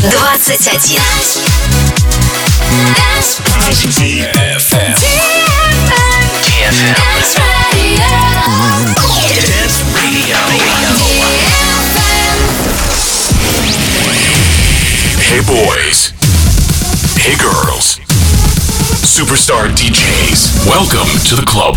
21. DFM. Dance Radio. Dance Radio. Hey boys. Hey girls. Superstar DJs. Welcome to the club.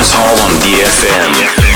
Dance Hall on DFM.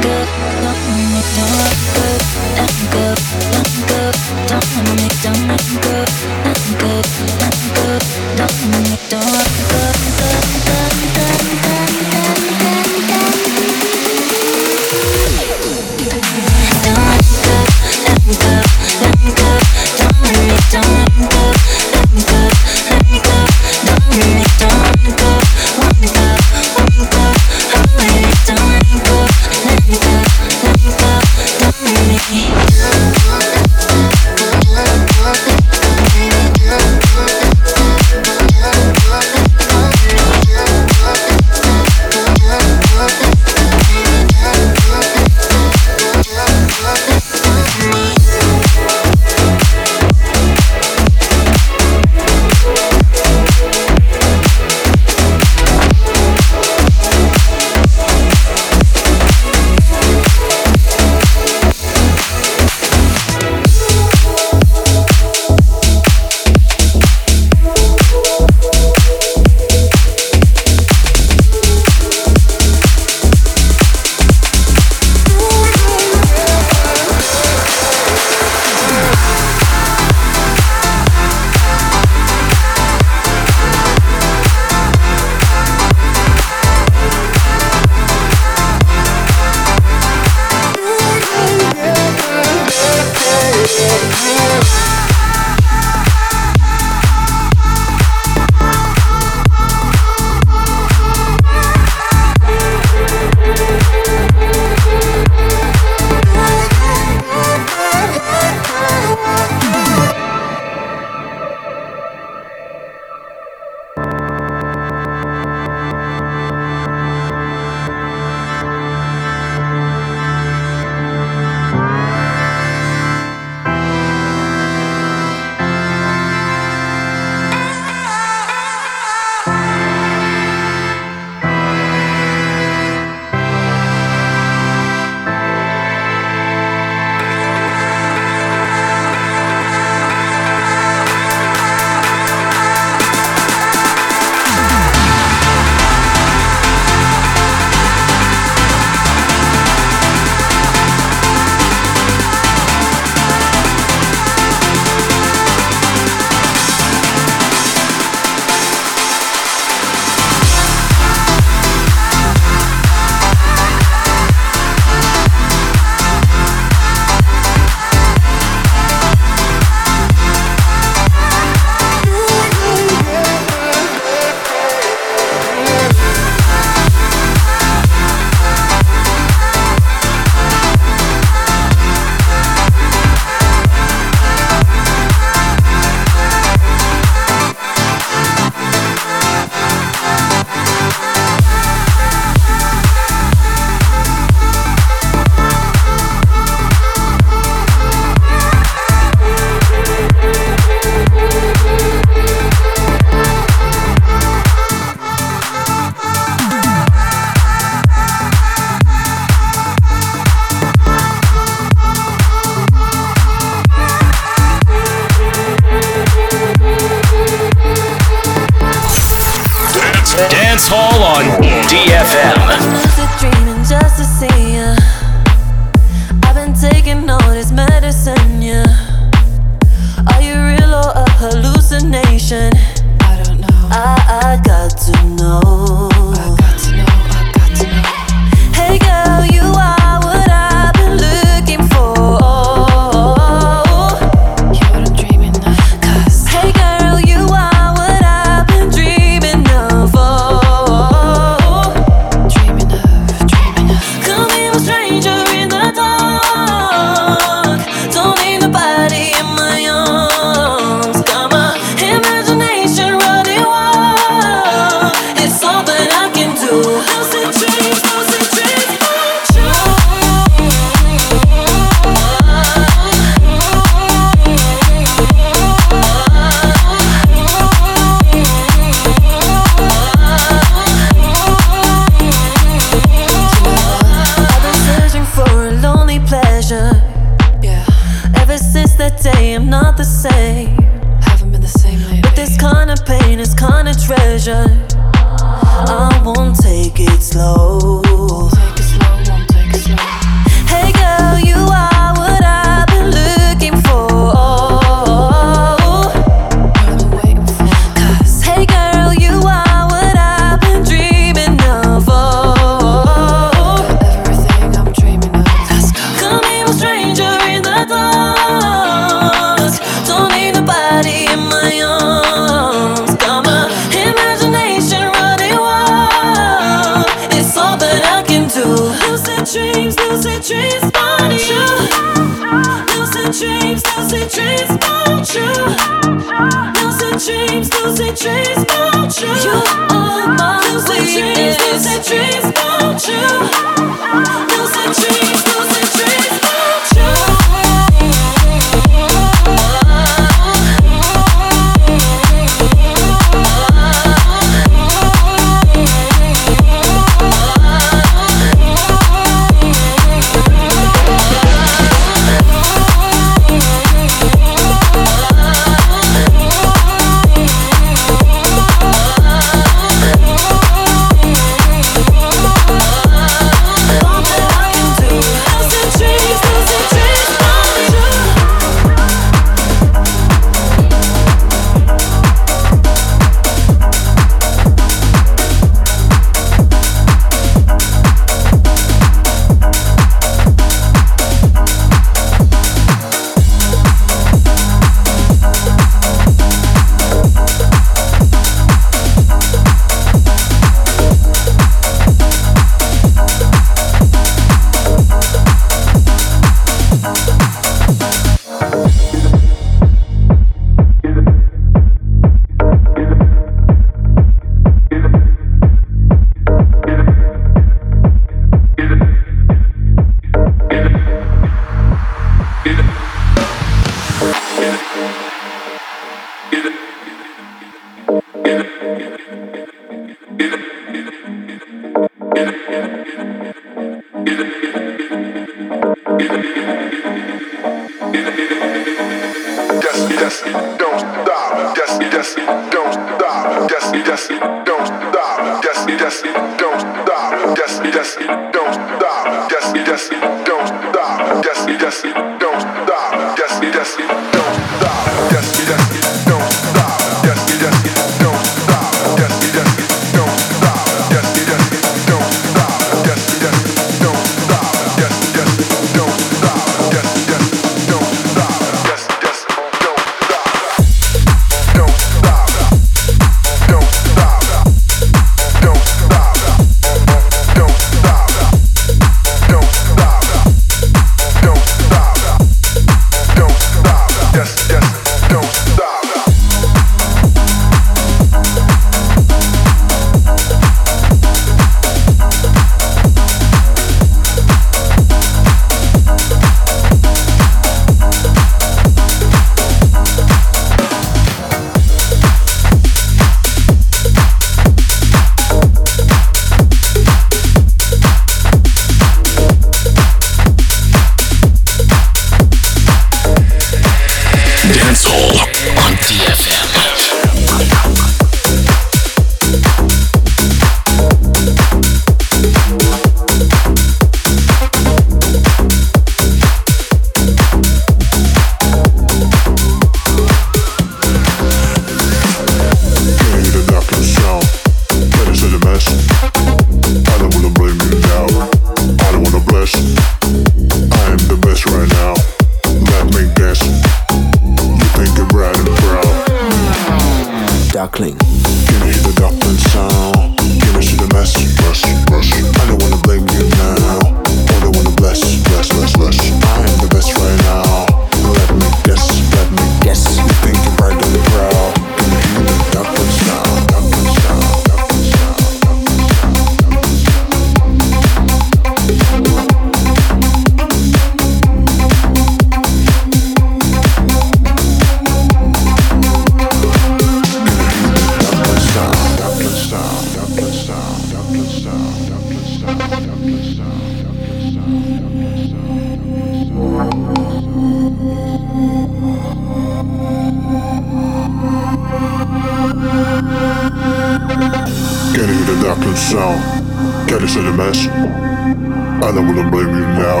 I don't wanna blame you now.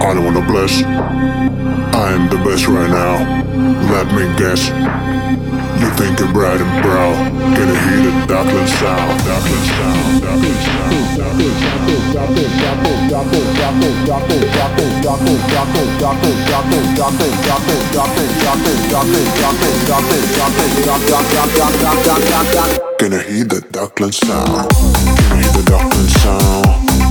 I don't wanna bless. I am the best right now. Let me guess. You think you're bright and brow. Can I hear the Dublin sound. Dublin sound. Dublin sound. Gonna hear the Dublin sound. Can I hear the Dublin sound.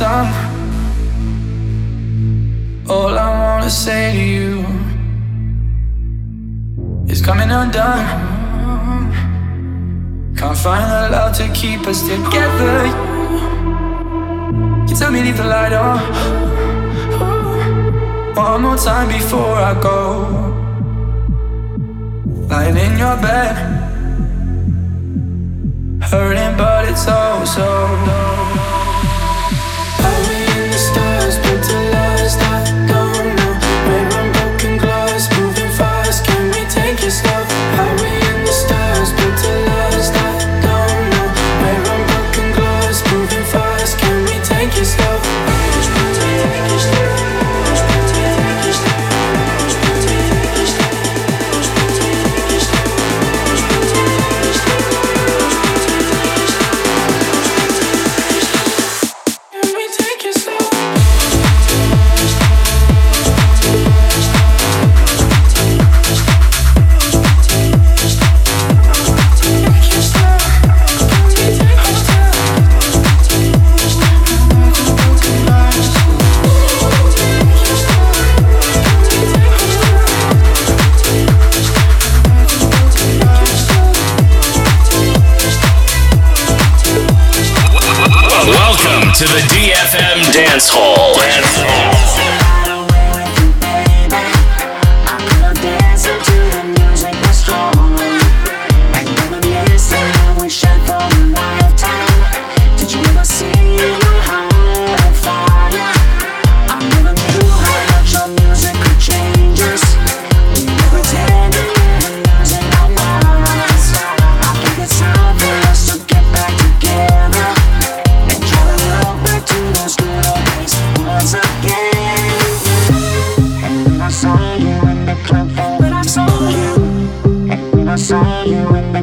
All I wanna say to you is coming undone. Can't find the love to keep us together. You tell me leave the light on one more time before I go. Lying in your bed, hurting, but it's oh so. so. to the DFM Dance Hall. Dance Hall. you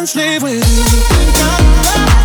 Diamonds leave with you.